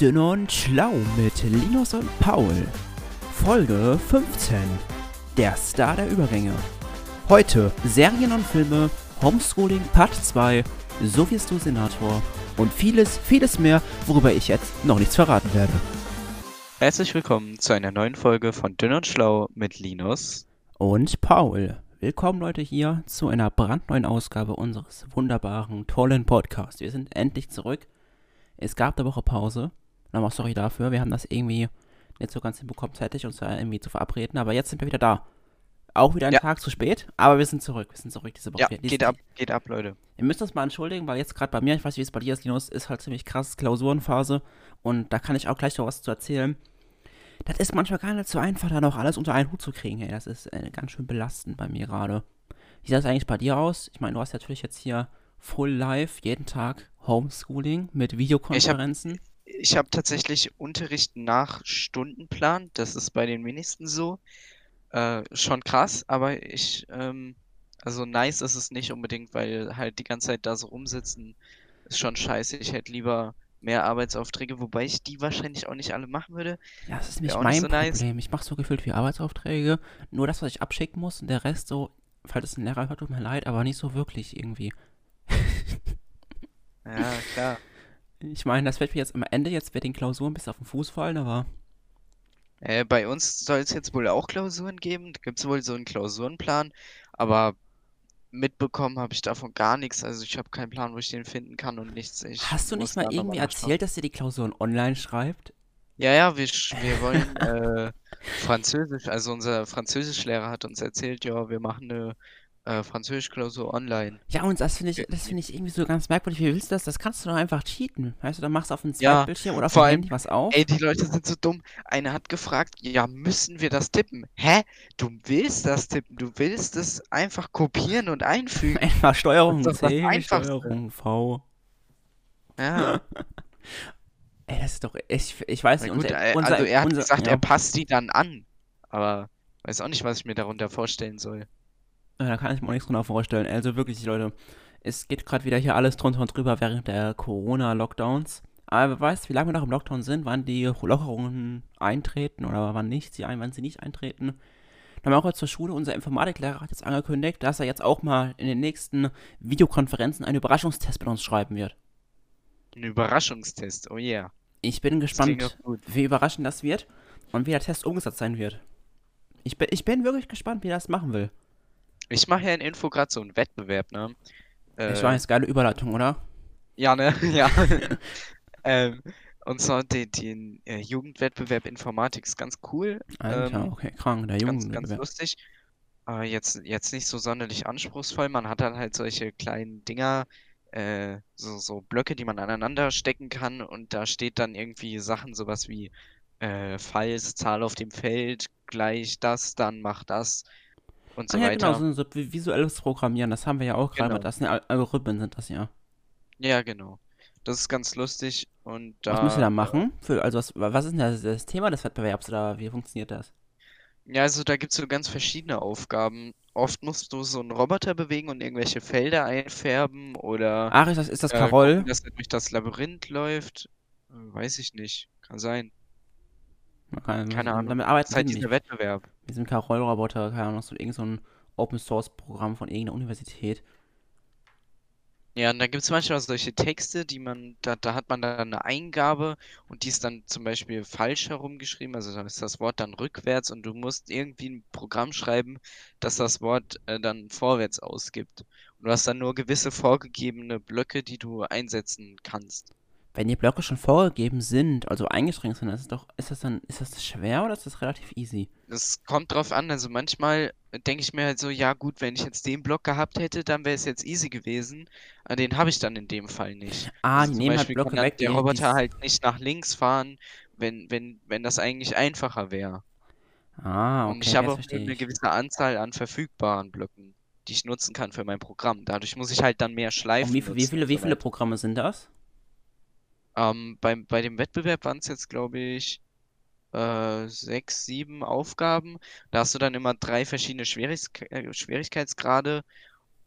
Dünn und Schlau mit Linus und Paul. Folge 15. Der Star der Übergänge. Heute Serien und Filme, Homeschooling Part 2, So wirst du Senator und vieles, vieles mehr, worüber ich jetzt noch nichts verraten werde. Herzlich willkommen zu einer neuen Folge von Dünn und Schlau mit Linus. Und Paul. Willkommen Leute hier zu einer brandneuen Ausgabe unseres wunderbaren, tollen Podcasts. Wir sind endlich zurück. Es gab eine Woche Pause. Nochmal sorry dafür. Wir haben das irgendwie nicht so ganz hinbekommen, zeitig uns da irgendwie zu verabreden. Aber jetzt sind wir wieder da. Auch wieder einen Ja. Tag zu spät, aber wir sind zurück. Wir sind zurück diese Woche. Ja, Wir- geht ab, geht ab, Leute. Ihr müsst uns mal entschuldigen, weil jetzt gerade bei mir, ich weiß nicht, wie es bei dir ist, Linus, ist halt ziemlich krass Klausurenphase. Und da kann ich auch gleich noch was zu erzählen. Das ist manchmal gar nicht so einfach, da noch alles unter einen Hut zu kriegen. Ey. Das ist äh, ganz schön belastend bei mir gerade. Wie sieht das eigentlich bei dir aus? Ich meine, du hast natürlich jetzt hier full live, jeden Tag Homeschooling mit Videokonferenzen. Ich habe tatsächlich Unterricht nach Stundenplan. Das ist bei den wenigsten so. Äh, schon krass, aber ich, ähm, also nice ist es nicht unbedingt, weil halt die ganze Zeit da so rumsitzen ist schon scheiße. Ich hätte lieber mehr Arbeitsaufträge, wobei ich die wahrscheinlich auch nicht alle machen würde. Ja, das ist nicht auch mein nicht so nice. Problem. Ich mache so gefühlt wie Arbeitsaufträge. Nur das, was ich abschicken muss und der Rest so, falls es ein Lehrer hört, tut mir leid, aber nicht so wirklich irgendwie. Ja, klar. Ich meine, das wird mir jetzt am Ende jetzt wird den Klausuren bis auf den Fuß fallen, aber Äh, bei uns soll es jetzt wohl auch Klausuren geben. Da gibt es wohl so einen Klausurenplan, aber mitbekommen habe ich davon gar nichts. Also ich habe keinen Plan, wo ich den finden kann und nichts. Ich hast du nicht mal irgendwie erzählt, dass ihr die Klausuren online schreibt? Ja, ja, wir, wir wollen äh, Französisch, also unser Französischlehrer hat uns erzählt, ja, wir machen eine äh, Französischklausur online. Ja, und das finde ich, das finde ich irgendwie so ganz merkwürdig. Wie willst du das? Das kannst du doch einfach cheaten. Weißt du, dann machst du auf dem Ja, Zweitbildschirm oder auf vor dem allem, Handy was auf. Ey, die Leute sind so dumm. Einer hat gefragt, ja, müssen wir das tippen? Hä? Du willst das tippen, du willst es einfach kopieren und einfügen. Einfach Steuerung C, Einfachste. Steuerung V. Ja. Ey, das ist doch, ich, ich weiß nicht, gut, unser, äh, unser, also er hat unser, gesagt, ja. er passt die dann an. Aber weiß auch nicht, was ich mir darunter vorstellen soll. Ja, da kann ich mir auch nichts drunter vorstellen. Also wirklich, Leute, es geht gerade wieder hier alles drunter und drüber während der Corona-Lockdowns. Aber wer weiß, wie lange wir noch im Lockdown sind, wann die Lockerungen eintreten oder wann nicht, sie ein, wann sie nicht eintreten. Dann haben wir auch jetzt zur Schule, unser Informatiklehrer hat jetzt angekündigt, dass er jetzt auch mal in den nächsten Videokonferenzen einen Überraschungstest mit uns schreiben wird. Ein Überraschungstest, oh yeah. Ich bin gespannt, wie überraschend das wird und wie der Test umgesetzt sein wird. Ich bin, ich bin wirklich gespannt, wie er das machen will. Ich mache ja in Info gerade so einen Wettbewerb, ne? Ich Äh, weiß, geile Überleitung, oder? ja, ne? Ja. ähm, und zwar den, den äh, Jugendwettbewerb Informatik ist ganz cool. Alter, Ähm, okay, krank, der ganz, Junge. ganz lustig. Aber jetzt, jetzt nicht so sonderlich anspruchsvoll. Man hat dann halt solche kleinen Dinger, äh, so, so Blöcke, die man aneinander stecken kann. Und da steht dann irgendwie Sachen, sowas wie, äh, falls Zahl auf dem Feld gleich das, dann mach das und so Ah ja, genau, weiter. so, so vi- visuelles Programmieren, das haben wir ja auch gerade, Genau. das sind ja Al- Algorithmen, sind das ja. Ja, genau. Das ist ganz lustig. Und Was müssen wir da, da machen? Für, also was, was ist denn das, das Thema des Wettbewerbs oder wie funktioniert das? Ja, also da gibt es so ganz verschiedene Aufgaben. Oft musst du so einen Roboter bewegen und irgendwelche Felder einfärben oder Ach, ist das, ist das äh, Carol? gucken, dass er durch das Labyrinth läuft. Äh, Weiß ich nicht. Kann sein. Man kann- Keine Ahnung. Damit Das arbeiten ist halt wir dieser. Wettbewerb. Mit diesem Carol-Roboter, keine Ahnung, so irgend so ein Open-Source-Programm von irgendeiner Universität. Ja, und dann gibt es manchmal solche Texte, die man, da, da hat man dann eine Eingabe und die ist dann zum Beispiel falsch herumgeschrieben, also dann ist das Wort dann rückwärts und du musst irgendwie ein Programm schreiben, das das Wort äh, dann vorwärts ausgibt. Und du hast dann nur gewisse vorgegebene Blöcke, die du einsetzen kannst. Wenn die Blöcke schon vorgegeben sind, also eingeschränkt sind, ist, es doch, ist das dann, ist das schwer oder ist das relativ easy? Das kommt drauf an, also manchmal denke ich mir halt so, ja gut, wenn ich jetzt den Block gehabt hätte, dann wäre es jetzt easy gewesen, aber den habe ich dann in dem Fall nicht. Ah, Also die nehmen halt Beispiel Blöcke kann dann weg, der Roboter halt nicht nach links fahren, wenn, wenn, wenn das eigentlich einfacher wäre. Ah, Und okay, ich habe auch eine ich. gewisse Anzahl an verfügbaren Blöcken, die ich nutzen kann für mein Programm. Dadurch muss ich halt dann mehr Schleifen Und wie, wie viele, und wie viele. Programme sind das? Ähm, beim, bei dem Wettbewerb waren es jetzt, glaube ich, äh, sechs, sieben Aufgaben. Da hast du dann immer drei verschiedene Schwierig äh, Schwierigkeitsgrade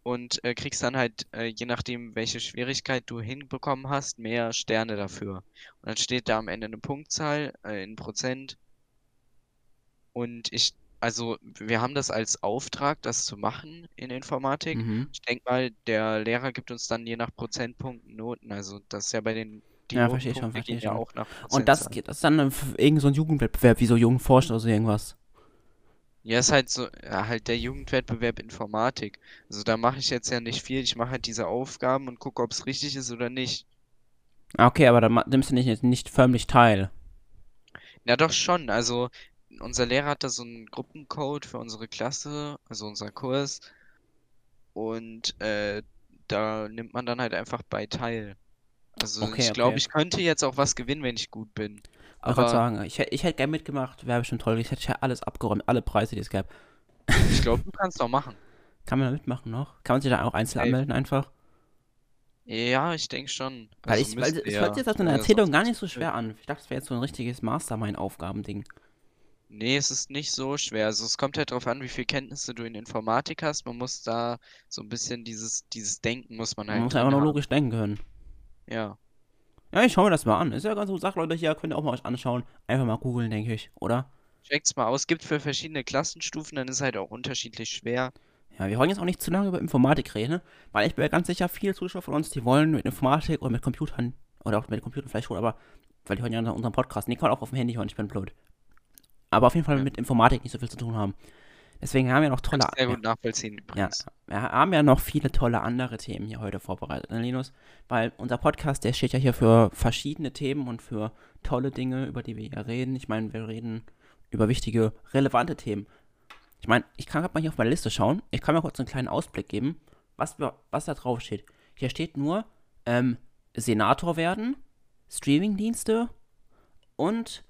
und äh, kriegst dann halt, äh, je nachdem, welche Schwierigkeit du hinbekommen hast, mehr Sterne dafür. Und dann steht da am Ende eine Punktzahl äh, in Prozent. Und ich, also wir haben das als Auftrag, das zu machen in Informatik. Mhm. Ich denke mal, der Lehrer gibt uns dann je nach Prozentpunkten Noten. Also das ist ja bei den die Ja, verstehe schon, verstehe gehen ja schon. auch nach Und das, geht- das ist dann äh, irgend so ein Jugendwettbewerb, wie so Jugendforscht oder so irgendwas. Ja, ist halt so, ja, halt der Jugendwettbewerb Informatik. Also da mache ich jetzt ja nicht viel. Ich mache halt diese Aufgaben und gucke, ob es richtig ist oder nicht. Ah, Okay, aber ma- nimmst du nicht, nicht förmlich teil. Ja, doch schon. Also unser Lehrer hat da so einen Gruppencode für unsere Klasse, also unser Kurs. Und äh, da nimmt man dann halt einfach bei teil. Also Okay, ich glaube, okay. ich könnte jetzt auch was gewinnen, wenn ich gut bin. Gerade Aber sagen, ich, ich hätte gerne mitgemacht, wäre bestimmt toll. Ich hätte ja alles abgeräumt, alle Preise, die es gab. ich glaube, du kannst auch machen. Kann man da mitmachen noch? Kann man sich da auch einzeln Ey. anmelden einfach? Ja, ich denke schon. Weil Also ich, weil es hört sich jetzt deiner das Erzählung gar nicht so schwer an. Ich dachte, es wäre jetzt so ein richtiges Mastermind-Aufgabending. Nee, es ist nicht so schwer. Also es kommt halt darauf an, wie viel Kenntnisse du in Informatik hast. Man muss da so ein bisschen dieses, dieses Denken muss man Man halt muss drin einfach nur logisch denken können. Ja. Ja, ich schaue mir das mal an. Ist ja ganz gut Sache, Leute. Hier könnt ihr auch mal euch anschauen. Einfach mal googeln, denke ich, oder? Checkt's mal aus. Gibt für verschiedene Klassenstufen, dann ist halt auch unterschiedlich schwer. Ja, wir wollen jetzt auch nicht zu lange über Informatik reden, ne? weil ich bin ja ganz sicher, viele Zuschauer von uns, die wollen mit Informatik oder mit Computern, oder auch mit Computern vielleicht schon, aber, weil die hören ja unseren Podcast, nee, kann auch auf dem Handy hören, ich bin blöd. Aber auf jeden Fall Ja. mit Informatik nicht so viel zu tun haben. Deswegen haben wir noch tolle, sehr gut nachvollziehen ja, wir haben ja noch viele tolle andere Themen hier heute vorbereitet, ne, Linus? Weil unser Podcast, der steht ja hier für verschiedene Themen und für tolle Dinge, über die wir hier reden. Ich meine, wir reden über wichtige, relevante Themen. Ich meine, ich kann gerade mal hier auf meine Liste schauen. Ich kann mal kurz einen kleinen Ausblick geben, was, was da drauf steht. Hier steht nur ähm, Senator werden, Streamingdienste und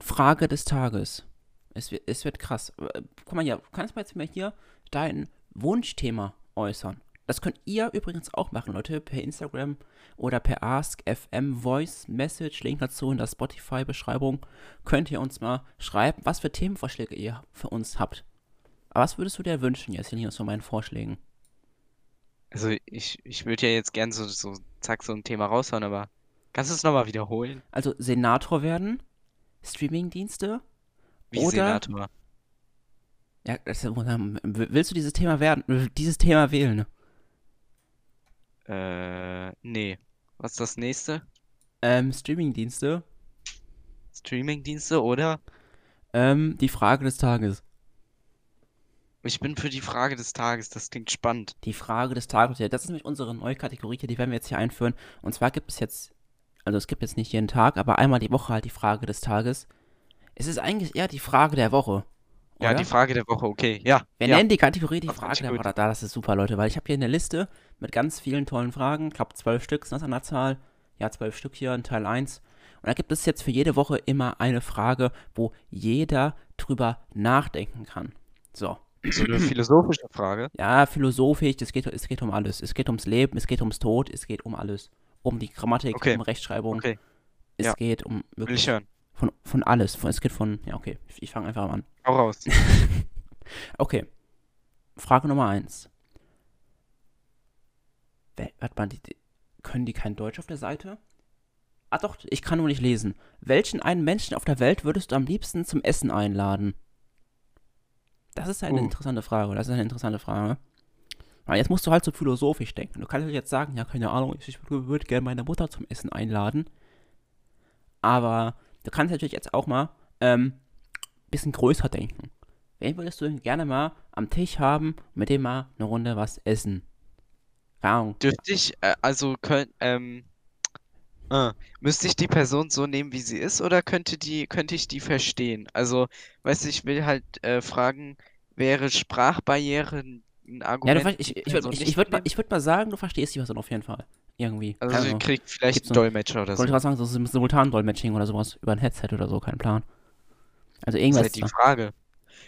Frage des Tages. Es wird, es wird krass. Äh, Guck mal hier, kannst du mal jetzt mal hier dein Wunschthema äußern? Das könnt ihr übrigens auch machen, Leute, per Instagram oder per AskFM Voice Message, Link dazu in der Spotify-Beschreibung. Könnt ihr uns mal schreiben, was für Themenvorschläge ihr für uns habt. Aber was würdest du dir wünschen jetzt hier von meinen Vorschlägen? Also ich, ich würde ja jetzt gern so, so, zack, so ein Thema raushauen, aber kannst du es nochmal wiederholen? Also Senator werden, Streamingdienste, Wie Oder- Senator. Ja, das, willst du dieses Thema werden, dieses Thema wählen? Äh, nee. Was ist das nächste? Ähm, Streamingdienste, Streamingdienste oder? ähm, die Frage des Tages. Ich bin für die Frage des Tages, das klingt spannend. Die Frage des Tages. Ja, das ist nämlich unsere neue Kategorie hier, die werden wir jetzt hier einführen. Und zwar gibt es jetzt, also es gibt jetzt nicht jeden Tag, aber einmal die Woche halt die Frage des Tages. Es ist eigentlich eher die Frage der Woche. Ja, oder? die Frage der Woche, okay. Ja, Wir ja. nennen die Kategorie die Das Frage der Woche. Da, das ist super, Leute, weil ich habe hier eine Liste mit ganz vielen tollen Fragen. Ich glaube, zwölf Stück sind das an der Zahl. Ja, zwölf Stück hier in Teil 1. Und da gibt es jetzt für jede Woche immer eine Frage, wo jeder drüber nachdenken kann. So. So eine philosophische Frage. Ja, philosophisch, es geht, es geht um alles. Es geht ums Leben, es geht ums Tod, es geht um alles. Um die Grammatik, Okay. um Rechtschreibung. Okay, Es Ja. geht um will wirklich ich hören. Von, von alles. Von, es geht von, ja, okay, ich, ich fange einfach an. Hau raus. Okay. Frage Nummer eins. Warte mal, die, die, können die kein Deutsch auf der Seite? Ah doch, ich kann nur nicht lesen. Welchen einen Menschen auf der Welt würdest du am liebsten zum Essen einladen? Das ist eine Uh. interessante Frage. Das ist eine interessante Frage. Aber jetzt musst du halt so philosophisch denken. Du kannst jetzt sagen, ja, keine Ahnung, ich, ich würde gerne meine Mutter zum Essen einladen. Aber du kannst natürlich jetzt auch mal ähm, bisschen größer denken. Wen würdest du denn gerne mal am Tisch haben mit dem mal eine Runde was essen? Keine. Dürfte ich, äh, also könnt, ähm, äh, müsste ich die Person so nehmen, wie sie ist, oder könnte die, könnte ich die verstehen? Also, weißt du, ich will halt äh, fragen, wäre Sprachbarriere ein ein Ja, Argument, ver- ich, ich, ich, ich würde mal, würd mal sagen, du verstehst die Person auf jeden Fall. Irgendwie. Also, Keine sie Ahnung. kriegt vielleicht Gibt's einen Dolmetscher oder Ich so. wollte gerade sagen, so Sim- Simultan-Dolmetsching oder sowas über ein Headset oder so, kein Plan. Also Das ist irgendwas. halt die Frage.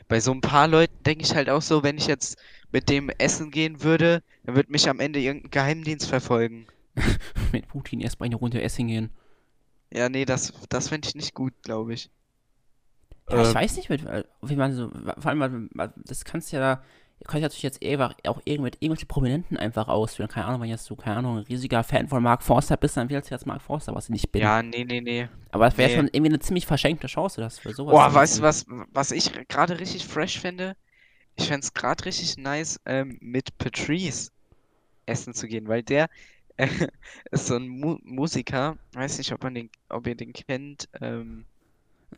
Bei so ein paar Leuten denke ich halt auch so, wenn ich jetzt mit dem essen gehen würde, dann wird mich am Ende irgendein Geheimdienst verfolgen. mit Putin erstmal eine Runde essen gehen. Ja, nee, das, das fände ich nicht gut, glaube ich. Ja, ich Ähm, weiß nicht, mit, wie man so, vor allem, das kannst ja, ihr könnt natürlich jetzt einfach auch irgendwelche, irgendwelche Prominenten einfach auswählen. Keine Ahnung, wenn jetzt du, keine Ahnung, ein riesiger Fan von Mark Forster bist, dann wählst du jetzt Mark Forster, was ich nicht bin. Ja, nee, nee, nee. Aber es wäre nee. schon irgendwie eine ziemlich verschenkte Chance, dass wir sowas. Boah, weißt du was, was ich gerade richtig fresh finde? Ich fände es gerade richtig nice, ähm, mit Patrice essen zu gehen, weil der äh, ist so ein Mu Musiker, weiß nicht, ob man den, ob ihr den kennt, ähm,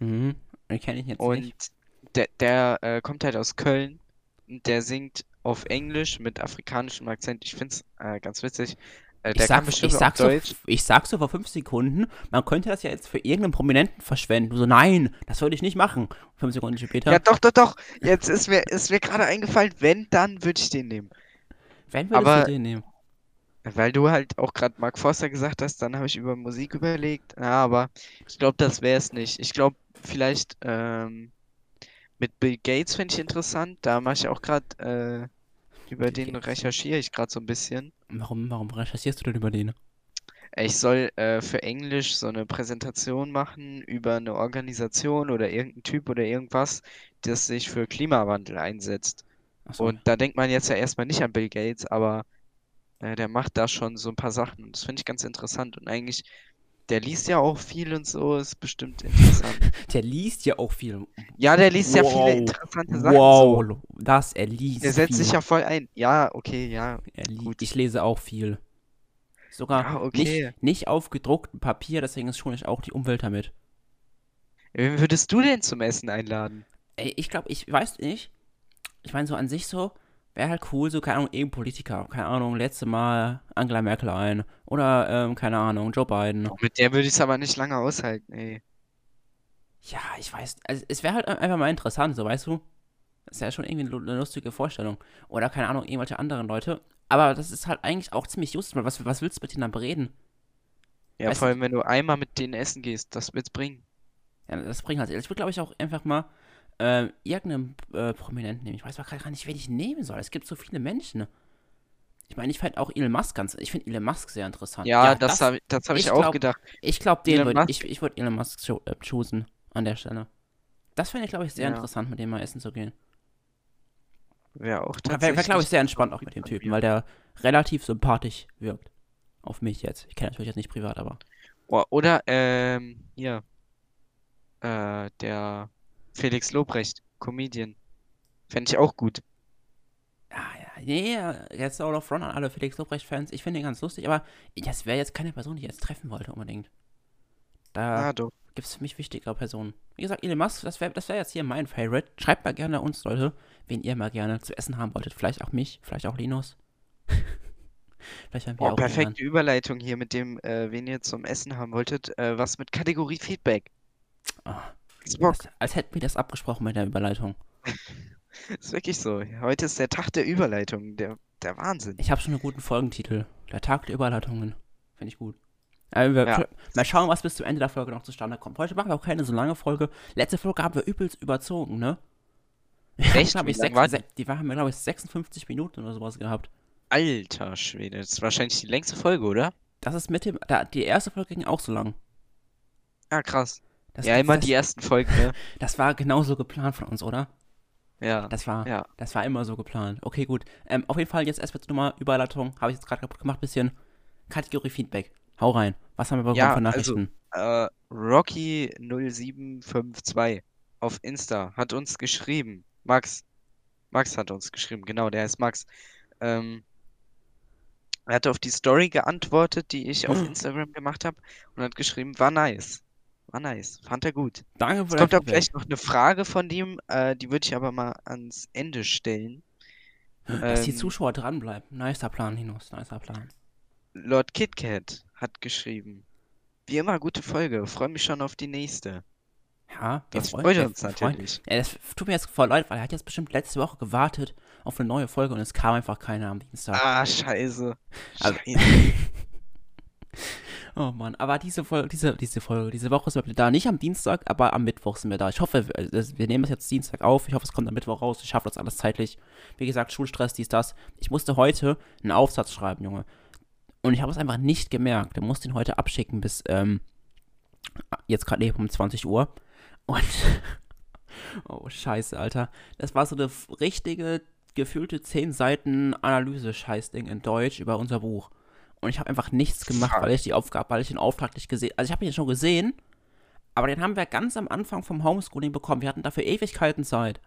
Mhm. Den kenne ich jetzt und nicht. der, der äh, kommt halt aus Köln und der singt auf Englisch mit afrikanischem Akzent. Ich find's äh, ganz witzig. Äh, Ich sag, ich, sag so, ich sag so vor fünf Sekunden, man könnte das ja jetzt für irgendeinen Prominenten verschwenden. So, nein, das würde ich nicht machen. Fünf Sekunden später, Ja, doch, doch, doch. Jetzt ist mir, ist mir gerade eingefallen, wenn, dann würde ich den nehmen. wenn würdest aber- du den nehmen? Weil du halt auch gerade Mark Forster gesagt hast, dann habe ich über Musik überlegt. Ja, aber ich glaube, das wäre es nicht. Ich glaube, vielleicht ähm, mit Bill Gates fände ich interessant. Da mache ich auch gerade, äh, über Bill den Gates. recherchiere ich gerade so ein bisschen. Warum, warum recherchierst du denn über den? Ich soll äh, für Englisch so eine Präsentation machen über eine Organisation oder irgendein Typ oder irgendwas, das sich für Klimawandel einsetzt. Achso, Und da denkt man jetzt ja erstmal nicht an Bill Gates, aber äh, der macht da schon so ein paar Sachen. Das finde ich ganz interessant. Und eigentlich, der liest ja auch viel und so, ist bestimmt interessant. der liest ja auch viel. Ja, der liest ja viele Wow. interessante Sachen so. Wow, das, er liest Der setzt viel. sich ja voll ein. Ja, okay, ja. Er gut. ich lese auch viel. Sogar Ja, okay. nicht, nicht auf gedrucktem Papier, deswegen ist schon ich auch die Umwelt damit. Wen würdest du denn zum Essen einladen? Ey, ich glaube, ich weiß nicht. Ich meine, so an sich so, wäre halt cool, so, keine Ahnung, irgendein Politiker. Keine Ahnung, letzte Mal Angela Merkel ein. Oder, ähm, keine Ahnung, Joe Biden. Mit der würde ich es aber nicht lange aushalten, ey. Ja, ich weiß. Also, es wäre halt einfach mal interessant, so, weißt du? Das ist ja schon irgendwie eine lu- eine lustige Vorstellung. Oder, keine Ahnung, irgendwelche anderen Leute. Aber das ist halt eigentlich auch ziemlich just, was, was willst du mit denen dann bereden? Ja, Weißt vor allem, wenn du einmal mit denen essen gehst, das wird's bringen. Ja, das bringt halt. Ich würde, glaube ich, auch einfach mal ähm, irgendeinen äh, Prominenten nehmen. Ich weiß aber gerade gar nicht, wen ich nehmen soll. Es gibt so viele Menschen. Ich meine, ich fand auch Elon Musk ganz. Ich finde Elon Musk sehr interessant. Ja, das habe das hab ich ich auch glaub- gedacht. Ich glaube, den würde ich, ich würde Elon Musk cho äh, choosen an der Stelle. Das fände ich, glaube ich, sehr Ja. interessant, mit dem mal essen zu gehen. Wäre auch Wäre, wär, glaube ich, tatsächlich sehr entspannt auch mit dem Typen, weil der relativ sympathisch wirkt. Auf mich jetzt. Ich kenne natürlich jetzt nicht privat, aber. Boah, oder, ähm, hier. Äh, der Felix Lobrecht, Comedian. Fände ich auch gut. Ja, ja, nee, ja, jetzt all of Run an alle Felix Lobrecht-Fans. Ich finde ihn ganz lustig, aber das wäre jetzt keine Person, die ich jetzt treffen wollte unbedingt. Da Ah, gibt es für mich wichtigere Personen. Wie gesagt, Elon Musk, das wäre das wär jetzt hier mein Favorite. Schreibt mal gerne uns, Leute, wen ihr mal gerne zu essen haben wolltet. Vielleicht auch mich, vielleicht auch Linus. vielleicht haben wir Boah, auch perfekte Überleitung hier mit dem, äh, wen ihr zum Essen haben wolltet. Äh, was mit Kategorie Feedback. Ah, Bock. Als, als hätten wir das abgesprochen mit der Überleitung. Ist wirklich so. Heute ist der Tag der Überleitung. Der, der Wahnsinn. Ich habe schon einen guten Folgentitel. Der Tag der Überleitungen. Finde ich gut. Also wir, Ja. Mal schauen, was bis zum Ende der Folge noch zustande kommt. Heute machen wir auch keine so lange Folge. Letzte Folge haben wir übelst überzogen, ne? Echt? Glaub ich, sechs, war die? die haben wir, glaube ich, 56 Minuten oder sowas gehabt. Alter Schwede. Das ist wahrscheinlich die längste Folge, oder? Das ist mit dem. Da, die erste Folge ging auch so lang. Ja, krass. Das, ja, immer das, die ersten Folgen, ne? das war genauso geplant von uns, oder? Ja. Das war, Ja. das war immer so geplant. Okay, gut. Ähm, auf jeden Fall jetzt erstmal zur Nummer Überleitung. Habe ich jetzt gerade kaputt gemacht. Bisschen Kategorie Feedback. Hau rein. Was haben wir bekommen Ja, für also- Nachrichten? Äh, Rocky0752 auf Insta hat uns geschrieben. Max. Max hat uns geschrieben, genau, der heißt Max. Ähm, er hat auf die Story geantwortet, die ich auf Hm. Instagram gemacht habe und hat geschrieben, war nice. War nice. Fand er gut. Danke für Es kommt auch gleich noch eine Frage von ihm, äh, die würde ich aber mal ans Ende stellen. Dass die ähm, Zuschauer dranbleiben. Nicer Plan, Linus. Nicer Plan. Lord KitKat hat geschrieben. Wie immer, gute Folge. Freue mich schon auf die nächste. Ja, Das freut wir uns natürlich. Ja, das tut mir jetzt voll leid, weil er hat jetzt bestimmt letzte Woche gewartet auf eine neue Folge und es kam einfach keine am Dienstag. Ah, scheiße. Also- Scheiße. Oh Mann, aber diese Folge, diese, diese Folge, diese Woche sind wir da. Nicht am Dienstag, aber am Mittwoch sind wir da. Ich hoffe, wir, das- wir nehmen das jetzt Dienstag auf. Ich hoffe, es kommt am Mittwoch raus. Ich schaffe das alles zeitlich. Wie gesagt, Schulstress, dies, das. Ich musste heute einen Aufsatz schreiben, Junge. Und ich habe es einfach nicht gemerkt. Ich musste ihn heute abschicken bis, ähm, jetzt gerade eben um 20 Uhr. Und, oh, scheiße, Alter. Das war so eine richtige gefühlte 10 Seiten Analyse-Scheißding in Deutsch über unser Buch. Und ich habe einfach nichts gemacht, weil ich die Aufgabe, weil ich den Auftrag nicht gesehen Also ich habe ihn schon gesehen, aber den haben wir ganz am Anfang vom Homeschooling bekommen. Wir hatten dafür Ewigkeiten Zeit.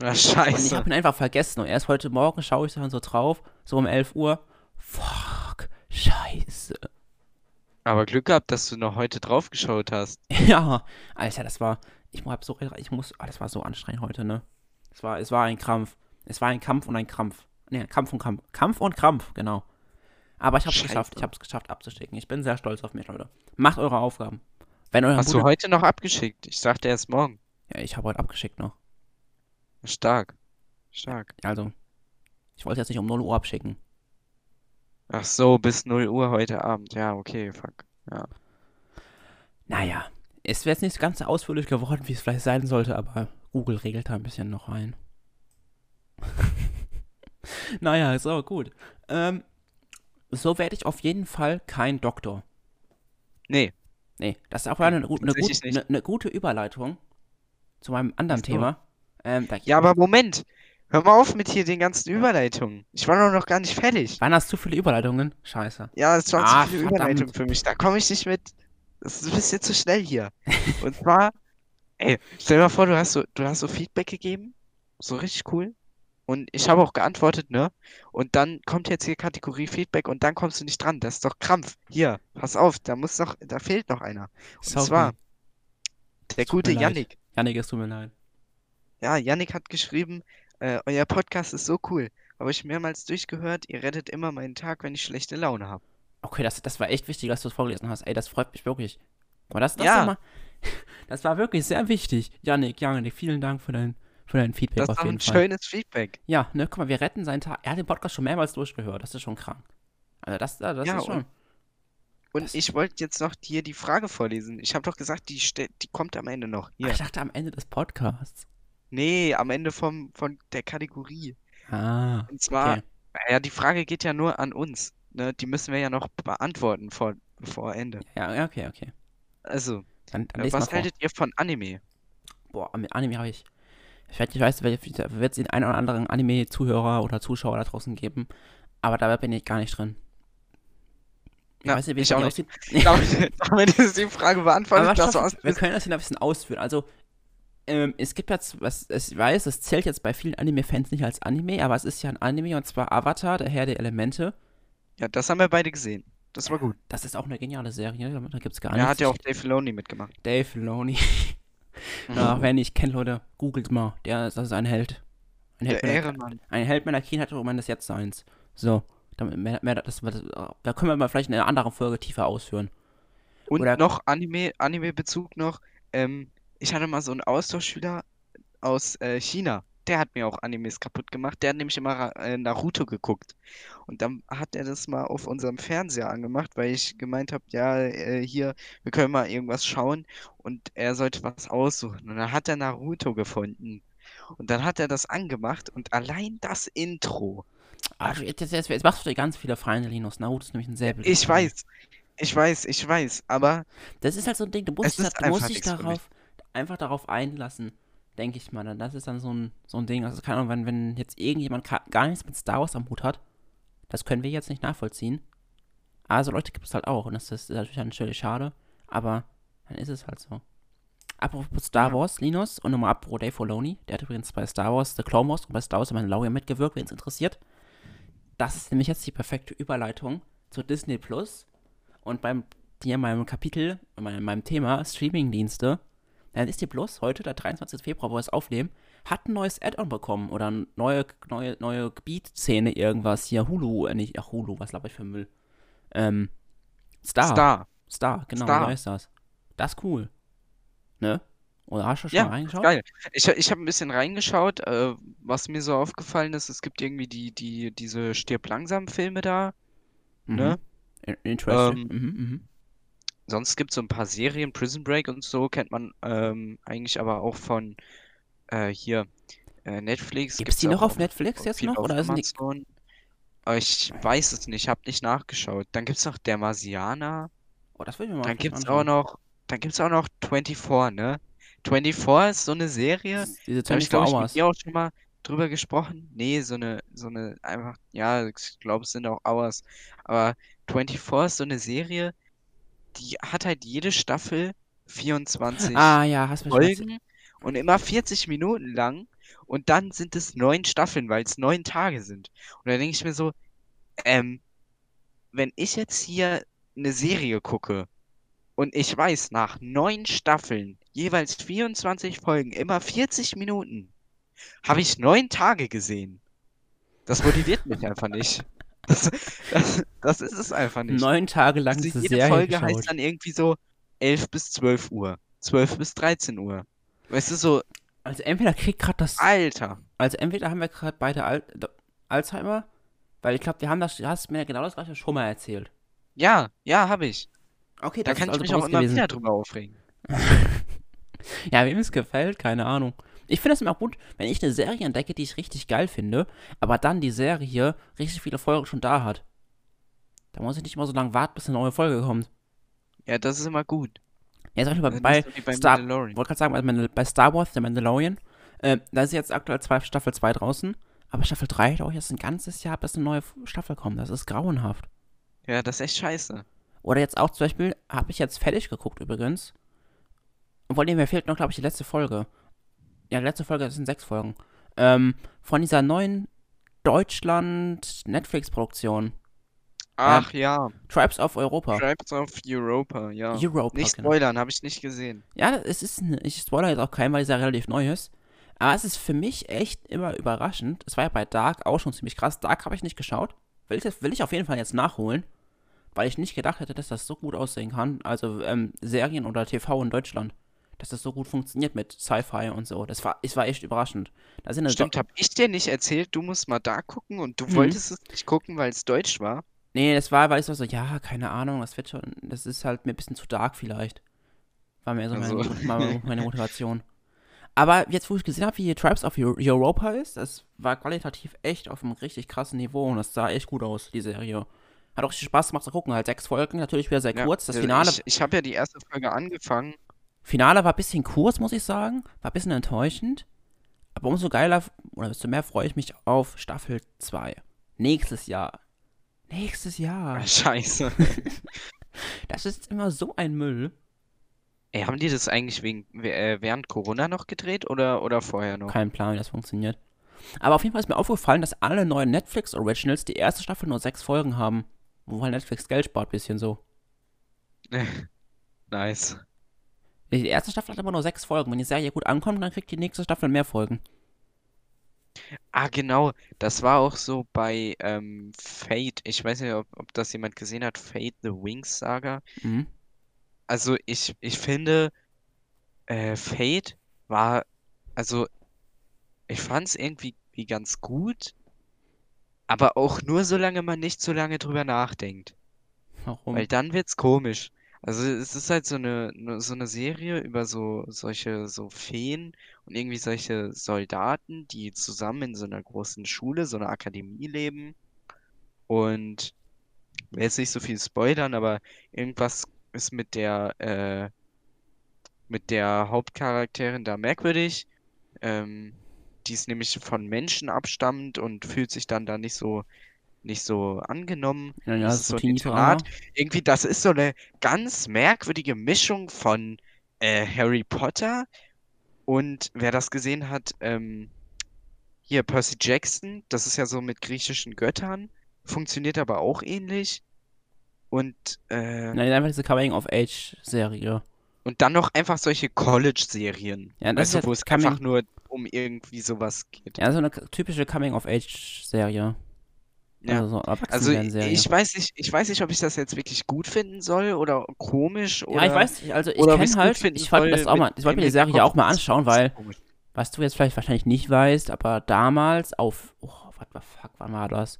Na, Und ich scheiße. habe ihn einfach vergessen. Und erst heute Morgen schaue ich dann so drauf, so um 11 Uhr. Fuck, scheiße. Aber Glück gehabt, dass du noch heute drauf geschaut hast. Ja, Alter, das war, ich hab so, ich muss, ah, das war so anstrengend heute, ne? Es war, es war ein Krampf. Es war ein Kampf und ein Krampf. Ne, Kampf und Kampf. Kampf und Krampf, genau. Aber ich hab's Scheiße. geschafft, ich hab's geschafft abzustecken. Ich bin sehr stolz auf mich, Leute. Macht eure Aufgaben. Wenn euer Hast du Bruder, heute noch abgeschickt? Ich sagte erst morgen. ja, ich habe heute abgeschickt noch. Stark. Stark. Also, ich wollte jetzt nicht um 0 Uhr abschicken. Ach so, bis 0 Uhr heute Abend. Ja, okay, fuck. Ja. Naja, es wäre jetzt nicht ganz so ausführlich geworden, wie es vielleicht sein sollte, aber Google regelt da ein bisschen noch ein. naja, ist aber gut. Ähm, so werde ich auf jeden Fall kein Doktor. Nee, Nee, das ist auch eine, eine, eine, gut, eine, gute Überleitung zu meinem anderen so. Thema. Ähm, Ja, aber Moment. Hör mal auf mit hier den ganzen Überleitungen. Ich war noch gar nicht fertig. Waren das zu viele Überleitungen? Scheiße. Ja, es waren Ah, zu viele verdammt. Überleitungen für mich. Da komme ich nicht mit. Das ist ein bisschen zu schnell hier. Und zwar, ey, stell dir mal vor, du hast so, du hast so Feedback gegeben. So richtig cool. Und ich habe auch geantwortet, ne? Und dann kommt jetzt hier Kategorie Feedback und dann kommst du nicht dran. Das ist doch Krampf. Hier, pass auf, da muss noch, da fehlt noch einer. Und Sorry. zwar der gute. Yannick. Janik, es tut mir leid. Ja, Yannick hat geschrieben, äh, euer Podcast ist so cool. Habe ich mehrmals durchgehört. Ihr rettet immer meinen Tag, wenn ich schlechte Laune habe. Okay, das, das war echt wichtig, dass du es vorgelesen hast. Ey, das freut mich wirklich. Aber das, das, Ja. war mal, das war wirklich sehr wichtig. Janik, Janik, vielen Dank für dein, für dein Feedback Das ist auf jeden ein Fall. schönes Feedback. Ja, ne, guck mal, wir retten seinen Tag. Er hat den Podcast schon mehrmals durchgehört. Das ist schon krank. Also das, das Ja, ist schon. Und Das- ich wollte jetzt noch hier die Frage vorlesen. Ich habe doch gesagt, die, die kommt am Ende noch. Ach, ich dachte am Ende des Podcasts. Nee, am Ende vom, von der Kategorie. Ah, Und zwar, okay. ja, die Frage geht ja nur an uns. Ne? Die müssen wir ja noch beantworten vor, vor Ende. Ja, okay, okay. Also, Dann, dann äh, was haltet ihr von Anime? Boah, mit Anime habe ich. Ich weiß, ich weiß, wird es den einen oder anderen Anime-Zuhörer oder Zuschauer da draußen geben. Aber da bin ich gar nicht drin. Ich Ja, weiß nicht, wie ich auch nicht. Damit, damit ist die Frage beantwortet. Das war's. wir können das hier ein bisschen ausführen. Also, ähm, es gibt jetzt, was ich weiß, es zählt jetzt bei vielen Anime-Fans nicht als Anime, aber es ist ja ein Anime und zwar Avatar, der Herr der Elemente. Ja, das haben wir beide gesehen. Das war gut. Das ist auch eine geniale Serie, da gibt es gar hat nichts. ja auch Dave Filoni mitgemacht. Dave Filoni. Mhm. Ja, wer ihn nicht kennt, Leute, googelt mal. Der ist, das ist ein Held. Ein Held, Der meiner, Ehrenmann. ein Held meiner Kindheit und meines Jetztseins. So, damit mehr, mehr, das, das, da können wir mal vielleicht in einer anderen Folge tiefer ausführen. Und Oder- noch Anime, Anime-Bezug noch. Ähm, ich hatte mal so einen Austauschschüler aus äh, China. Der hat mir auch Animes kaputt gemacht. Der hat nämlich immer äh, Naruto geguckt. Und dann hat er das mal auf unserem Fernseher angemacht, weil ich gemeint habe, ja, äh, hier, wir können mal irgendwas schauen. Und er sollte was aussuchen. Und dann hat er Naruto gefunden. Und dann hat er das angemacht und allein das Intro. Ah, du- jetzt, jetzt, jetzt machst du dir ganz viele Feinde, Linus. Naruto ist nämlich ein beliebter Ich weiß, ich weiß, ich weiß, aber Das ist halt so ein Ding, du musst, dich, du musst dich darauf, einfach darauf einlassen, denke ich mal. Dann Das ist dann so ein, so ein Ding, also keine Ahnung, wenn, wenn jetzt irgendjemand gar nichts mit Star Wars am Hut hat, das können wir jetzt nicht nachvollziehen. Also Leute gibt es halt auch und das ist natürlich natürlich schade, aber dann ist es halt so. Apropos Star. Wars, Linus, und nochmal apropos Dave Filoni, der hat übrigens bei Star Wars The Clone Wars und bei Star Wars Mandalorian mitgewirkt, wen es interessiert. Das ist nämlich jetzt die perfekte Überleitung zu Disney Plus und beim hier in meinem Kapitel, in meinem, meinem Thema Streamingdienste, dann ist die Plus heute, der 23. Februar, wo wir es aufnehmen, hat ein neues Add-on bekommen oder eine neue, neue, neue Gebietszene, irgendwas hier, Hulu, äh, nicht, ach Hulu, was laber ich für Müll? Ähm, Star. Star, Star. genau, Star. heißt das? Das ist cool. Ne? Oder hast du schon Ja, mal reingeschaut? Geil. Ich, ich habe ein bisschen reingeschaut, äh, was mir so aufgefallen ist, es gibt irgendwie die, die, diese Stirb langsam Filme da, ne? In- Interesting. Ähm, mhm, mhm. Sonst gibt es so ein paar Serien, Prison Break und so, kennt man ähm, eigentlich aber auch von äh, hier äh, Netflix. Gibt's die gibt's noch auf Netflix jetzt noch, oder die- Amazon. Aber ich weiß es nicht, habe nicht nachgeschaut. Dann gibt's noch Der Marsianer. Oh, das will ich mir mal Dann vielleicht gibt's auch noch, dann gibt's auch noch 24, ne? 24 ist so eine Serie, Diese da habe ich 24 glaube ich mit Hours. dir auch schon mal drüber gesprochen? Nee, so eine, so eine, einfach, ja, ich glaube, es sind auch Hours. Aber 24 ist so eine Serie, die hat halt jede Staffel 24 Ah, ja, hast mich. Folgen und immer 40 Minuten lang. Und dann sind es neun Staffeln, weil es neun Tage sind. Und da denke ich mir so, ähm, wenn ich jetzt hier eine Serie gucke und ich weiß, nach neun Staffeln, jeweils 24 Folgen, immer 40 Minuten, habe ich neun Tage gesehen. Das motiviert mich einfach nicht. Das, das, das ist es einfach nicht. Neun Tage lang Also jede Serie Folge geschaut. heißt dann irgendwie so 11 bis 12 Uhr, 12 bis 13 Uhr. Weißt du, so, Also entweder kriegt gerade das Alter. Also entweder haben wir gerade beide Al Alzheimer, weil ich glaube, wir haben das, du hast mir genau das gleiche schon mal erzählt. Ja, ja, habe ich. Okay, Da kann ich also mich auch immer gewesen. wieder drüber aufregen. Ja, wem es gefällt, keine Ahnung. Ich finde es immer gut, wenn ich eine Serie entdecke, die ich richtig geil finde, aber dann die Serie richtig viele Folgen schon da hat. Da muss ich nicht immer so lange warten, bis eine neue Folge kommt. Ja, das ist immer gut. Ja, zum Beispiel Also bei, bei Star, wollte gerade sagen, bei, Mandal- bei Star Wars, der Mandalorian, äh, da ist jetzt aktuell zwei, Staffel 2 draußen, aber Staffel 3 dauert jetzt ein ganzes Jahr, bis eine neue Staffel kommt. Das ist grauenhaft. Ja, das ist echt scheiße. Oder jetzt auch zum Beispiel, habe ich jetzt fertig geguckt übrigens. Obwohl, nee, mir fehlt noch, glaube ich, die letzte Folge. Ja, letzte Folge, das sind sechs Folgen. Ähm, von dieser neuen Deutschland-Netflix-Produktion. Ach ja, Tribes of Europa. Tribes of Europa, ja. Europa, Nicht genau. spoilern, habe ich nicht gesehen. Ja, es ist, ich spoilere jetzt auch keinen, weil es ja relativ neu ist. Aber es ist für mich echt immer überraschend. Es war ja bei Dark auch schon ziemlich krass. Dark habe ich nicht geschaut. Will ich, will ich auf jeden Fall jetzt nachholen. Weil ich nicht gedacht hätte, dass das so gut aussehen kann. Also ähm, Serien oder TV in Deutschland. Dass das so gut funktioniert mit Sci-Fi und so. Das war, es war echt überraschend. Da sind Stimmt, habe ich dir nicht erzählt, du musst mal da gucken und du Mhm. wolltest es nicht gucken, weil es deutsch war? Nee, das war, weil ich war so, ja, keine Ahnung, das wird schon, das ist halt mir ein bisschen zu dark vielleicht. War mir so meine, Also. meine, meine Motivation. Aber jetzt, wo ich gesehen habe, wie Tribes of Eu- Europa ist, das war qualitativ echt auf einem richtig krassen Niveau und das sah echt gut aus, die Serie. Hat auch richtig Spaß gemacht zu gucken, halt sechs Folgen, natürlich wieder sehr Ja, kurz. Das äh, Finale, Ich, ich habe ja die erste Folge angefangen. Finale war ein bisschen kurz, muss ich sagen, war ein bisschen enttäuschend. Aber umso geiler, oder desto mehr freue ich mich auf Staffel 2. Nächstes Jahr. Nächstes Jahr. Ah, Scheiße. Das ist immer so ein Müll. Ey, haben die das eigentlich wegen, äh, während Corona noch gedreht oder, oder vorher noch? Kein Plan, wie das funktioniert. Aber auf jeden Fall ist mir aufgefallen, dass alle neuen Netflix-Originals die erste Staffel nur sechs Folgen haben. Wo halt Netflix Geld spart, bisschen so. Nice. Die erste Staffel hat aber nur sechs Folgen. Wenn die Serie gut ankommt, dann kriegt die nächste Staffel mehr Folgen. Ah, genau. Das war auch so bei ähm, Fate. Ich weiß nicht, ob, ob das jemand gesehen hat. Fate the Wings Saga. Mhm. Also ich, ich finde, äh, Fate war, also ich fand es irgendwie wie ganz gut, aber auch nur solange man nicht so lange drüber nachdenkt. Warum? Weil dann wird's komisch. Also es ist halt so eine, ne- so eine Serie über so solche so Feen und irgendwie solche Soldaten, die zusammen in so einer großen Schule, so einer Akademie leben. Und ich will jetzt nicht so viel spoilern, aber irgendwas ist mit der äh, mit der Hauptcharakterin da merkwürdig. Ähm, die ist nämlich von Menschen abstammt und fühlt sich dann da nicht so nicht so angenommen. ja, ja, das ist so ein. Internat. Irgendwie, das ist so eine ganz merkwürdige Mischung von äh, Harry Potter und wer das gesehen hat, ähm, hier Percy Jackson, das ist ja so mit griechischen Göttern, funktioniert aber auch ähnlich. Und, äh, Nein, einfach diese Coming-of-Age-Serie. und dann noch einfach solche College-Serien, Ja, das weißt ist ja wo es einfach nur um irgendwie sowas geht. Ja, so eine typische Coming-of-Age-Serie. Ja. Also so Also ich weiß nicht, ich weiß nicht, ob ich das jetzt wirklich gut finden soll oder komisch oder ja, ich weiß nicht, also ich kenne halt, ich wollte mir das auch mal, ich wollte mir die Serie Hinterkopf, auch mal anschauen, weil, was du jetzt vielleicht wahrscheinlich nicht weißt, aber damals auf, oh, what the fuck, wann war das?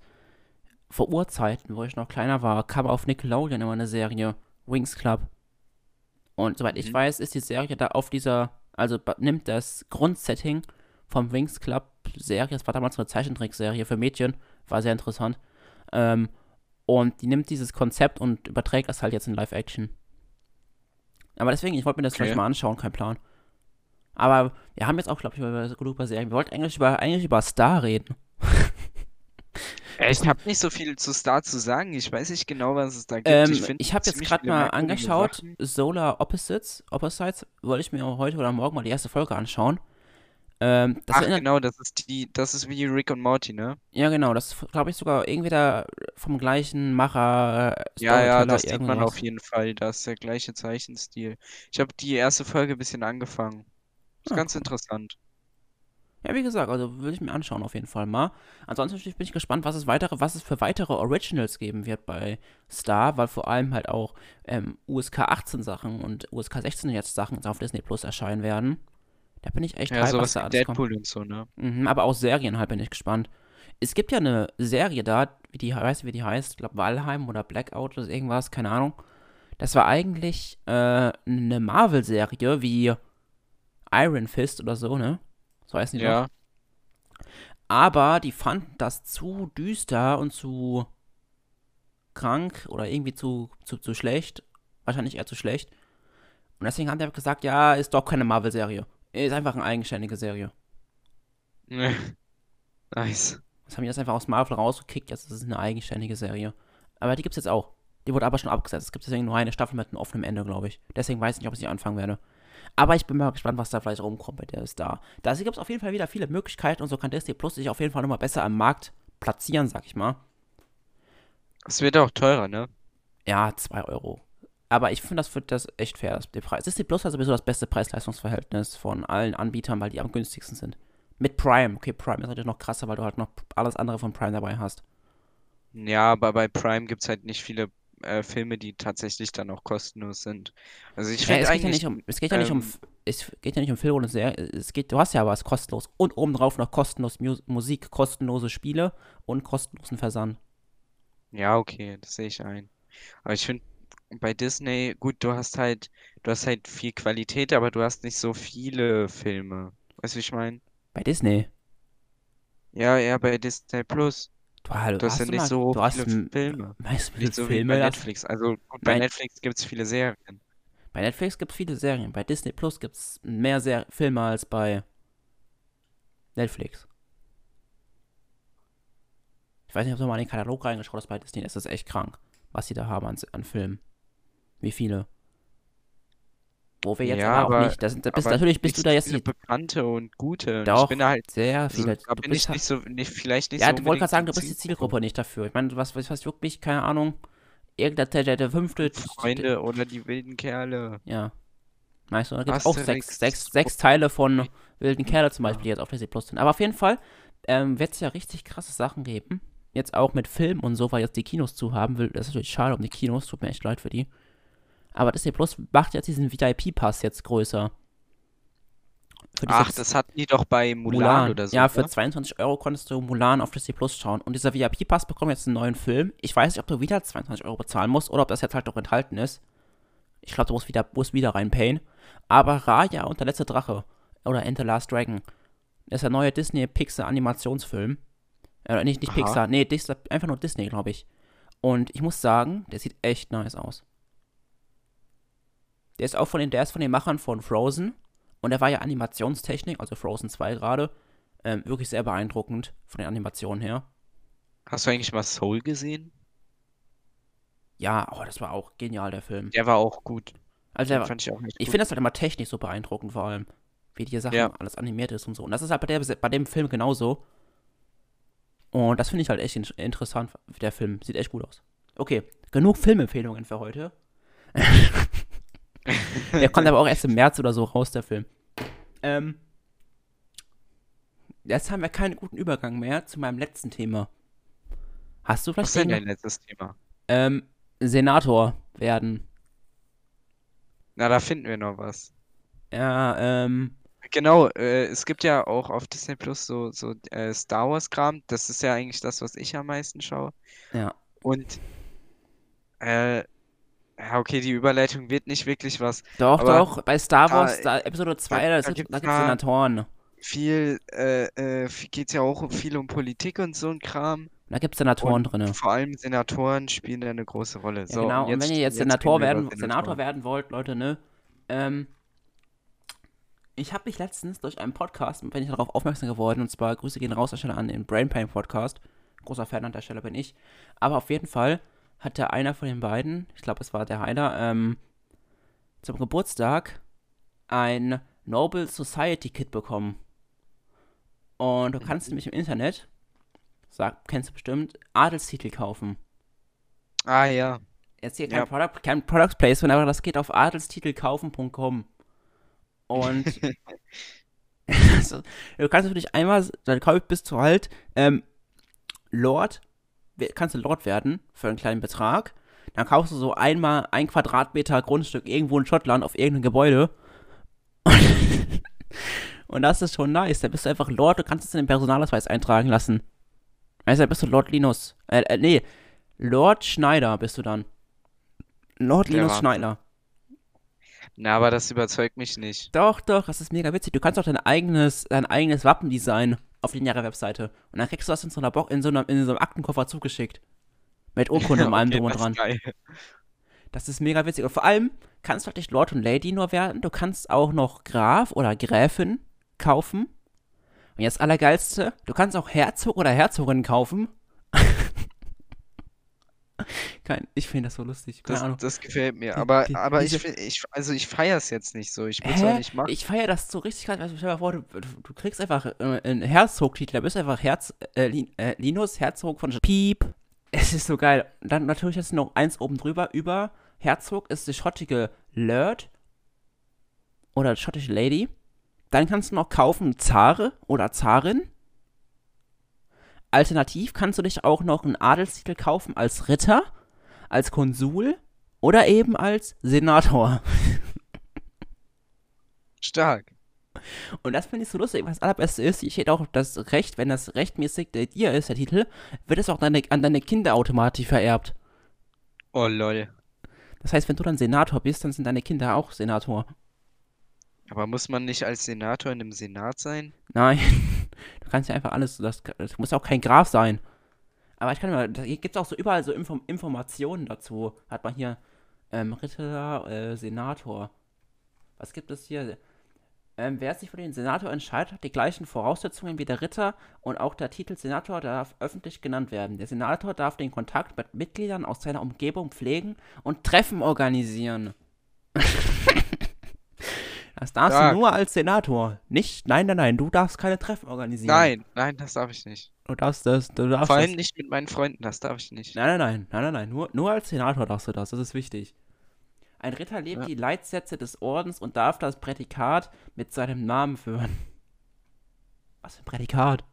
Vor Urzeiten, wo ich noch kleiner war, kam auf Nickelodeon immer eine Serie, Wings Club. Und soweit ich Mhm. weiß, ist die Serie da auf dieser, also nimmt das Grundsetting vom Wings Club Serie, das war damals eine Zeichentrickserie für Mädchen, war sehr interessant. Ähm, und die nimmt dieses Konzept und überträgt das halt jetzt in Live-Action. Aber deswegen, ich wollte mir das Okay. vielleicht mal anschauen, kein Plan. Aber wir haben jetzt auch, glaube ich, über, genug über Serien. Wir wollten eigentlich über, eigentlich über Star reden. Ich habe nicht so viel zu Star zu sagen. Ich weiß nicht genau, was es da gibt. Ähm, ich ich habe jetzt gerade mal angeschaut, Sachen. Solar Opposites, Opposites, wollte ich mir heute oder morgen mal die erste Folge anschauen. Ähm, das Ach, erinnert, genau, das ist die, das ist wie Rick und Morty, ne? ja genau, das ist, glaube ich, sogar irgendwie da vom gleichen Macher, äh, Ja, ja, das sieht man auf jeden Fall. Das ist der gleiche Zeichenstil. Ich habe die erste Folge ein bisschen angefangen. Ist Ah, ganz cool. interessant. Ja, wie gesagt, also will ich mir anschauen auf jeden Fall mal. Ansonsten bin ich gespannt, was es weitere, was es für weitere Originals geben wird bei Star, weil vor allem halt auch ähm, USK 18 Sachen und USK 16 jetzt Sachen auf Disney Plus erscheinen werden. Da bin ich echt Ja, hyped, was da alles kommt. Deadpool und so, ne? Mhm, aber auch Serien halt bin ich gespannt. Es gibt ja eine Serie da, wie die, weißt du, wie die heißt? Ich glaube Valheim oder Blackout oder irgendwas, keine Ahnung. Das war eigentlich äh, eine Marvel-Serie wie Iron Fist oder so, ne? So heißen die doch. Ja. Aber die fanden das zu düster und zu krank oder irgendwie zu, zu, zu schlecht. Wahrscheinlich eher zu schlecht. Und deswegen haben die gesagt, ja, ist doch keine Marvel-Serie. Ist einfach eine eigenständige Serie. Nice. Das haben die das einfach aus Marvel rausgekickt, jetzt ist es eine eigenständige Serie. Aber die gibt's jetzt auch. Die wurde aber schon abgesetzt. Es gibt deswegen nur eine Staffel mit einem offenen Ende, glaube ich. Deswegen weiß ich nicht, ob ich sie anfangen werde. Aber ich bin mal gespannt, was da vielleicht rumkommt bei der Star. Da gibt es auf jeden Fall wieder viele Möglichkeiten und so kann Disney Plus sich auf jeden Fall nochmal besser am Markt platzieren, sag ich mal. Es wird auch teurer, ne? Ja, 2 Euro. Aber ich finde das für das echt fair, der Preis. Disney Plus hat sowieso das beste Preis-Leistungs-Verhältnis von allen Anbietern, weil die am günstigsten sind. Mit Prime. Okay, Prime ist natürlich noch krasser, weil du halt noch alles andere von Prime dabei hast. Ja, aber bei Prime gibt's halt nicht viele äh, Filme, die tatsächlich dann auch kostenlos sind. Also ich Ja, finde es geht ja eigentlich, nicht um, es geht ja nicht um, ähm, es geht ja nicht um Film und Serie. Es geht, du hast ja was kostenlos und obendrauf noch kostenlos Mu Musik, kostenlose Spiele und kostenlosen Versand. ja, okay, das sehe ich ein. Aber ich finde bei Disney, gut, du hast halt, du hast halt viel Qualität, aber du hast nicht so viele Filme. Weißt du, wie ich meine? Bei Disney. Ja, eher bei Disney Plus. Du, hallo, Du hast hast ja du nicht mal, so du viele Filme. weißt du, wie Nicht so wie Filme bei das? Netflix. Also gut, bei Bei, Netflix gibt's viele Serien. bei Netflix gibt es viele Serien. Bei Disney Plus gibt es mehr Ser Filme als bei Netflix. Ich weiß nicht, ob du mal in den Katalog reingeschaut hast bei Disney. Das ist echt krank, was sie da haben an, an Filmen. Wie viele. Wo wir jetzt Ja, aber auch aber, nicht. Das, sind- da bist, natürlich bist du da so jetzt viele bekannte und gute. Und ich Doch, bin da halt, sehr also viele. da Du bin ich halt. nicht so, nicht, vielleicht nicht Ja, so du wollte gerade sagen, du bist die Zielgruppe. Nicht dafür. Ich meine, was, was, was wirklich, keine Ahnung, irgendein der, der, der fünfte. Freunde oder die wilden Kerle. Ja. Weißt du, da gibt es auch sechs, sechs, sechs Teile von Wilden Kerle zum Beispiel, die Ja. jetzt auf Disney Plus sind. Aber auf jeden Fall ähm, wird es ja richtig krasse Sachen geben. Jetzt auch mit Film und so, weil jetzt die Kinos zu haben will. Das ist natürlich schade um die Kinos, tut mir echt leid für die. Aber Disney Plus macht jetzt diesen VIP-Pass jetzt größer. Für Ach, das hatten die doch bei Mulan, Mulan. oder so, Ja, für ne? 22 Euro konntest du Mulan auf Disney Plus schauen. Und dieser VIP-Pass bekommt jetzt einen neuen Film. Ich weiß nicht, ob du wieder 22 Euro bezahlen musst oder ob das jetzt halt noch enthalten ist. Ich glaube, du musst wieder, musst wieder reinpayen. Aber Raya und der letzte Drache oder Enter Last Dragon das ist der neue Disney-Pixar-Animationsfilm. Äh, nicht, nicht Aha. Pixar, nee, einfach nur Disney, glaube ich. Und ich muss sagen, der sieht echt nice aus. Der ist auch von den, der ist von den Machern von Frozen. Und der war ja Animationstechnik, also Frozen 2 gerade. Ähm, wirklich sehr beeindruckend von den Animationen her. Hast du eigentlich mal Soul gesehen? Ja, oh, das war auch genial, der Film. Der war auch gut. Also der war, fand ich auch echt ich finde das halt immer technisch so beeindruckend, vor allem. Wie die Sachen Ja. alles animiert ist und so. Und das ist halt bei, der, bei dem Film genauso. Und das finde ich halt echt in interessant. Der Film sieht echt gut aus. Okay, genug Filmempfehlungen für heute. der kommt aber auch erst im März oder so raus, der Film. Ähm, jetzt haben wir keinen guten Übergang mehr zu meinem letzten Thema. Hast du Was vielleicht ist denn dein letztes Thema? ähm, Senator werden? Na, da finden wir noch was. Ja, ähm, Genau, äh, es gibt ja auch auf Disney Plus so, so äh, Star Wars-Kram. Das ist ja eigentlich das, was ich am meisten schaue. ja. Und, äh, ja, okay, die Überleitung wird nicht wirklich was. Doch, Aber doch, bei Star Wars, da, Episode 2, da- da, da gibt es Senatoren. Viel, äh, äh, geht es ja auch viel um Politik und so ein Kram. Da gibt es Senatoren drin. vor allem Senatoren spielen da eine große Rolle. Ja, So, genau. und Und wenn ihr jetzt reden Senator werden, Senator werden wollt, Leute, ne? Ähm, Ich habe mich letztens durch einen Podcast, bin ich darauf aufmerksam geworden, und zwar Grüße gehen raus an den Brain Pain Podcast. Großer Fan an der Stelle bin ich. Aber auf jeden Fall hat der einer von den beiden, ich glaube es war der Heiner, ähm, zum Geburtstag ein Noble Society Kit bekommen. Und du kannst nämlich im Internet, sag, kennst du bestimmt, Adelstitel kaufen. Ah ja. Jetzt hier kein, Ja. Product, kein Product Placement, aber das geht auf adelstitelkaufen.com. Und also, du kannst natürlich einmal, dann kauf- bist du halt ähm, Lord, kannst du Lord werden für einen kleinen Betrag. Dann kaufst du so einmal ein Quadratmeter Grundstück irgendwo in Schottland auf irgendeinem Gebäude. Und, und das ist schon nice. Da bist du einfach Lord, du kannst es in den Personalausweis eintragen lassen. Du, da bist du Lord Linus. Äh, äh, nee, Lord Schneider bist du dann. Lord Der Linus Wahnsinn. Schneider. Na, aber das überzeugt mich nicht. Doch, doch, das ist mega witzig. Du kannst auch dein eigenes, dein eigenes Wappen designen auf nähere Webseite. Und dann kriegst du das in so einer Bo in so, einer, in so einem Aktenkoffer zugeschickt. Mit Urkunde und allem Okay, drum und dran. geil. Das ist mega witzig. Und vor allem kannst du halt nicht Lord und Lady nur werden. Du kannst auch noch Graf oder Gräfin kaufen. Und jetzt allergeilste, du kannst auch Herzog oder Herzogin kaufen. Kein, ich finde das so lustig. Das, das gefällt mir. Die- Aber, die- aber ich, diese- find- ich, also ich feiere es jetzt nicht so. Ich will es auch nicht machen. Ich feiere das so richtig krass. Stell dir mal vor, du, du, du kriegst einfach äh, einen Herzogtitel, da bist du einfach Herz, äh, äh, Linus Herzog von Piep. Es ist so geil. Dann natürlich ist noch eins oben drüber. Über Herzog ist die schottige Lord oder die schottische Lady. Dann kannst du noch kaufen Zare oder Zarin. Alternativ kannst du dich auch noch einen Adelstitel kaufen als Ritter, als Konsul oder eben als Senator. Stark. Und das finde ich so lustig. Was das allerbeste ist, hier steht auch das Recht, wenn das rechtmäßig dir ist, der Titel, wird es auch deine, an deine Kinder automatisch vererbt. Oh lol. Das heißt, wenn du dann Senator bist, dann sind deine Kinder auch Senator. Aber muss man nicht als Senator in dem Senat sein? Nein, du kannst ja einfach alles, das, das muss auch kein Graf sein. Aber ich kann mal, da gibt es auch so überall so Info, Informationen dazu. Hat man hier ähm, Ritter, äh, Senator. Was gibt es hier? Ähm, wer sich für den Senator entscheidet, hat die gleichen Voraussetzungen wie der Ritter und auch der Titel Senator darf öffentlich genannt werden. Der Senator darf den Kontakt mit Mitgliedern aus seiner Umgebung pflegen und Treffen organisieren. das darfst Stark. du nur als Senator. Nicht, nein, nein, nein, du darfst keine Treffen organisieren. Nein, nein, das darf ich nicht. Du darfst das, du darfst Vor das. allem nicht mit meinen Freunden, das darf ich nicht. Nein, nein, nein, nein, nein, nein. Nur, nur als Senator darfst du das, das ist wichtig. Ein Ritter lebt Ja. die Leitsätze des Ordens und darf das Prädikat mit seinem Namen führen. Was für ein Prädikat?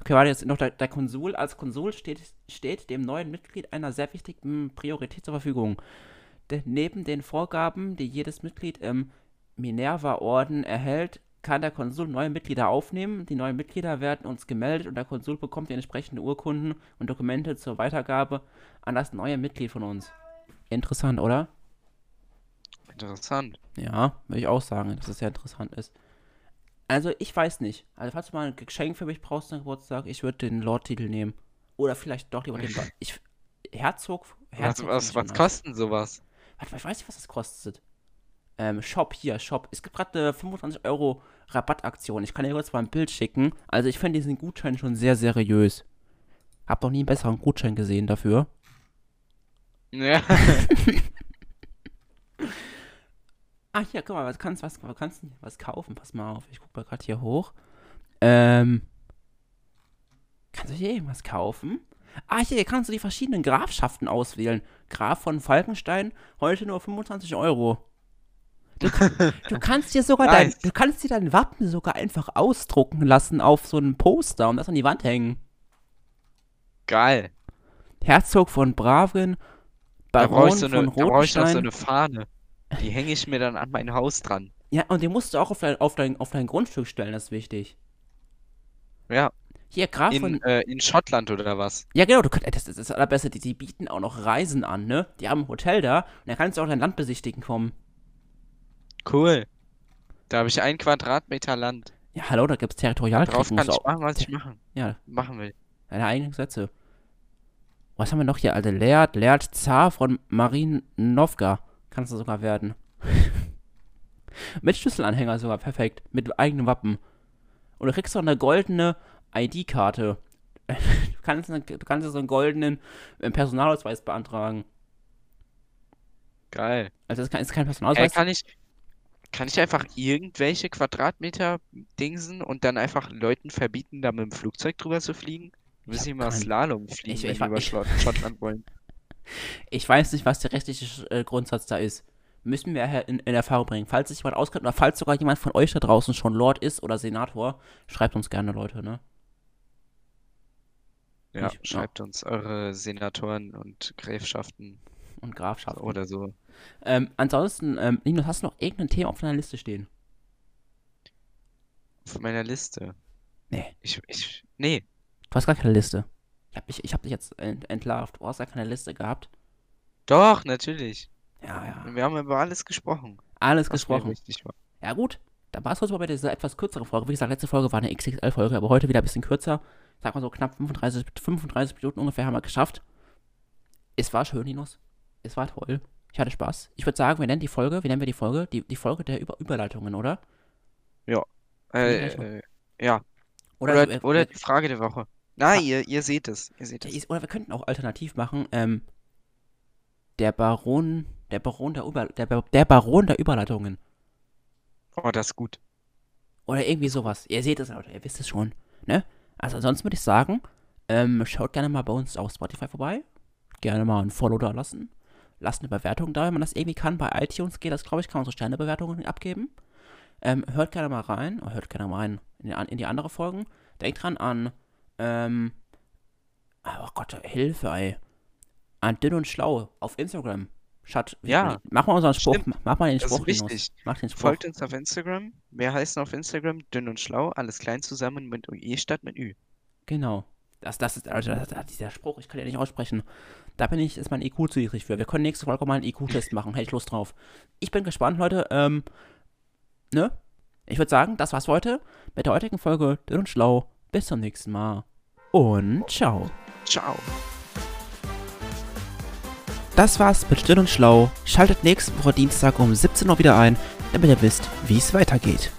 Okay, warte, jetzt noch der, der Konsul. Als Konsul steht, steht dem neuen Mitglied einer sehr wichtigen Priorität zur Verfügung. Denn neben den Vorgaben, die jedes Mitglied im Minerva-Orden erhält, kann der Konsul neue Mitglieder aufnehmen. Die neuen Mitglieder werden uns gemeldet und der Konsul bekommt die entsprechenden Urkunden und Dokumente zur Weitergabe an das neue Mitglied von uns. Interessant, oder? Interessant. Ja, würde ich auch sagen, dass es sehr interessant ist. Also, ich weiß nicht. Also, falls du mal ein Geschenk für mich brauchst zum Geburtstag, ich würde den Lord-Titel nehmen. Oder vielleicht doch lieber den. Ich, Herzog. Was, Herzog was, was nice. kostet sowas? Warte, ich weiß nicht, was das kostet. Ähm, Shop, hier, Shop. Es gibt gerade eine 25 Euro Rabattaktion. Ich kann dir kurz mal ein Bild schicken. Also, ich finde diesen Gutschein schon sehr seriös. Hab noch nie einen besseren Gutschein gesehen dafür. Ja. Ah, hier, guck mal, was kannst, was, was kannst du was kaufen? Pass mal auf, ich guck mal gerade hier hoch. Ähm. Kannst du hier irgendwas kaufen? Ah, hier kannst du die verschiedenen Grafschaften auswählen. Graf von Falkenstein, heute nur 25 Euro. Du, du kannst dir sogar Nice. dein, du kannst dir dein Wappen sogar einfach ausdrucken lassen auf so einem Poster und das an die Wand hängen. Geil. Herzog von Bravin, Baron so von eine, da brauch ich noch so Rotenstein. eine Fahne. Die hänge ich mir dann an mein Haus dran. Ja, und den musst du auch auf dein, auf dein, auf dein Grundstück stellen, das ist wichtig. Ja. Hier, Graf von In, äh, in Schottland oder was? Ja, genau, du kannst, das ist das Allerbeste, die, die bieten auch noch Reisen an, ne? Die haben ein Hotel da und da kannst du auch dein Land besichtigen kommen. Cool. Da habe ich ein Quadratmeter Land. Ja, hallo, da gibt's Territorialkrieg. Darauf kann ich auch- machen, was ich machen, Ja, machen will. deine eigenen Gesetze. Was haben wir noch hier, Alter? Leert, Leert Zar von Marinovka. Kannst du sogar werden. Mit Schlüsselanhänger sogar, perfekt. Mit eigenem Wappen. Und du kriegst noch eine goldene ID-Karte. Du kannst, du kannst so einen goldenen äh, Personalausweis beantragen. Geil. Also das ist kein Ey, Personalausweis. kann ich, kann ich einfach irgendwelche Quadratmeter dingsen und dann einfach Leuten verbieten, da mit dem Flugzeug drüber zu fliegen? Müssen hier mal Slalom fliegen, Ich- wenn ich über ich- Schottland wollen. Ich weiß nicht, was der rechtliche äh, Grundsatz da ist. Müssen wir in, in Erfahrung bringen. Falls sich jemand auskennt oder falls sogar jemand von euch da draußen schon Lord ist oder Senator, schreibt uns gerne, Leute, ne? Ja, Ich- ja. schreibt uns eure Senatoren und Gräfschaften Und Grafschaften. oder so. Ähm, ansonsten, ähm, Linus, hast du noch irgendein Thema auf deiner Liste stehen? Auf meiner Liste. Nee. Ich, ich, nee, Du hast gar keine Liste. Ich hab dich, ich hab dich jetzt ent entlarvt. Du hast gar keine Liste gehabt. doch, natürlich. Ja, ja. Wir haben über alles gesprochen, Alles gesprochen. Ja, gut. Dann war es heute mal bei dieser etwas kürzeren Folge. Wie gesagt, letzte Folge war eine XXL-Folge, aber heute wieder ein bisschen kürzer. Sag mal so knapp 35, 35 Minuten ungefähr haben wir geschafft. Es war schön, Linus. Es war toll. Ich hatte Spaß. Ich würde sagen, wir nennen die Folge, wie nennen wir die Folge? Die, die Folge der Über Überleitungen, oder? Äh, gleich mal. äh, ja, Oder, oder, äh, oder äh, die Frage der Woche. Na, Ah. ihr, ihr seht es, ihr seht Ja, es. Oder wir könnten auch alternativ machen, ähm, der Baron, der Baron der, Über, der, der Baron der Überleitungen. Oh, das ist gut. Oder irgendwie sowas. Ihr seht es, Leute, ihr wisst es schon, ne? Also ansonsten würde ich sagen, ähm, schaut gerne mal bei uns auf Spotify vorbei. Gerne mal ein Follow da lassen. Lasst eine Bewertung da, wenn man das irgendwie kann. Bei iTunes geht das, glaube ich, kann man so Sternebewertungen abgeben. Ähm, hört gerne mal rein, hört gerne mal rein in die, in die andere Folgen. Denkt dran an, ähm, oh Gott, Hilfe, ey. An Dünn und Schlau auf Instagram. Schat, Ja, mach mal unseren Spruch, stimmt. mach mal den Das ist Spruch, Linus. wichtig. Mach den Spruch. Folgt uns auf Instagram. Wir heißen auf Instagram dünn und schlau, alles klein zusammen mit UE statt mit Ü. Genau. Das, das ist, also, das, das, dieser Spruch, ich kann ja nicht aussprechen. Da bin ich, ist mein IQ zu niedrig für. Wir können nächste Folge mal einen IQ-Test machen. Hätte ich Lust drauf. Ich bin gespannt, Leute. Ähm, ne? Ich würde sagen, das war's für heute mit der heutigen Folge Dünn und Schlau. Bis zum nächsten Mal. Und ciao. Ciao. Das war's mit Dünn und Schlau. Schaltet nächste Woche Dienstag um 17 Uhr wieder ein, damit ihr wisst, wie es weitergeht.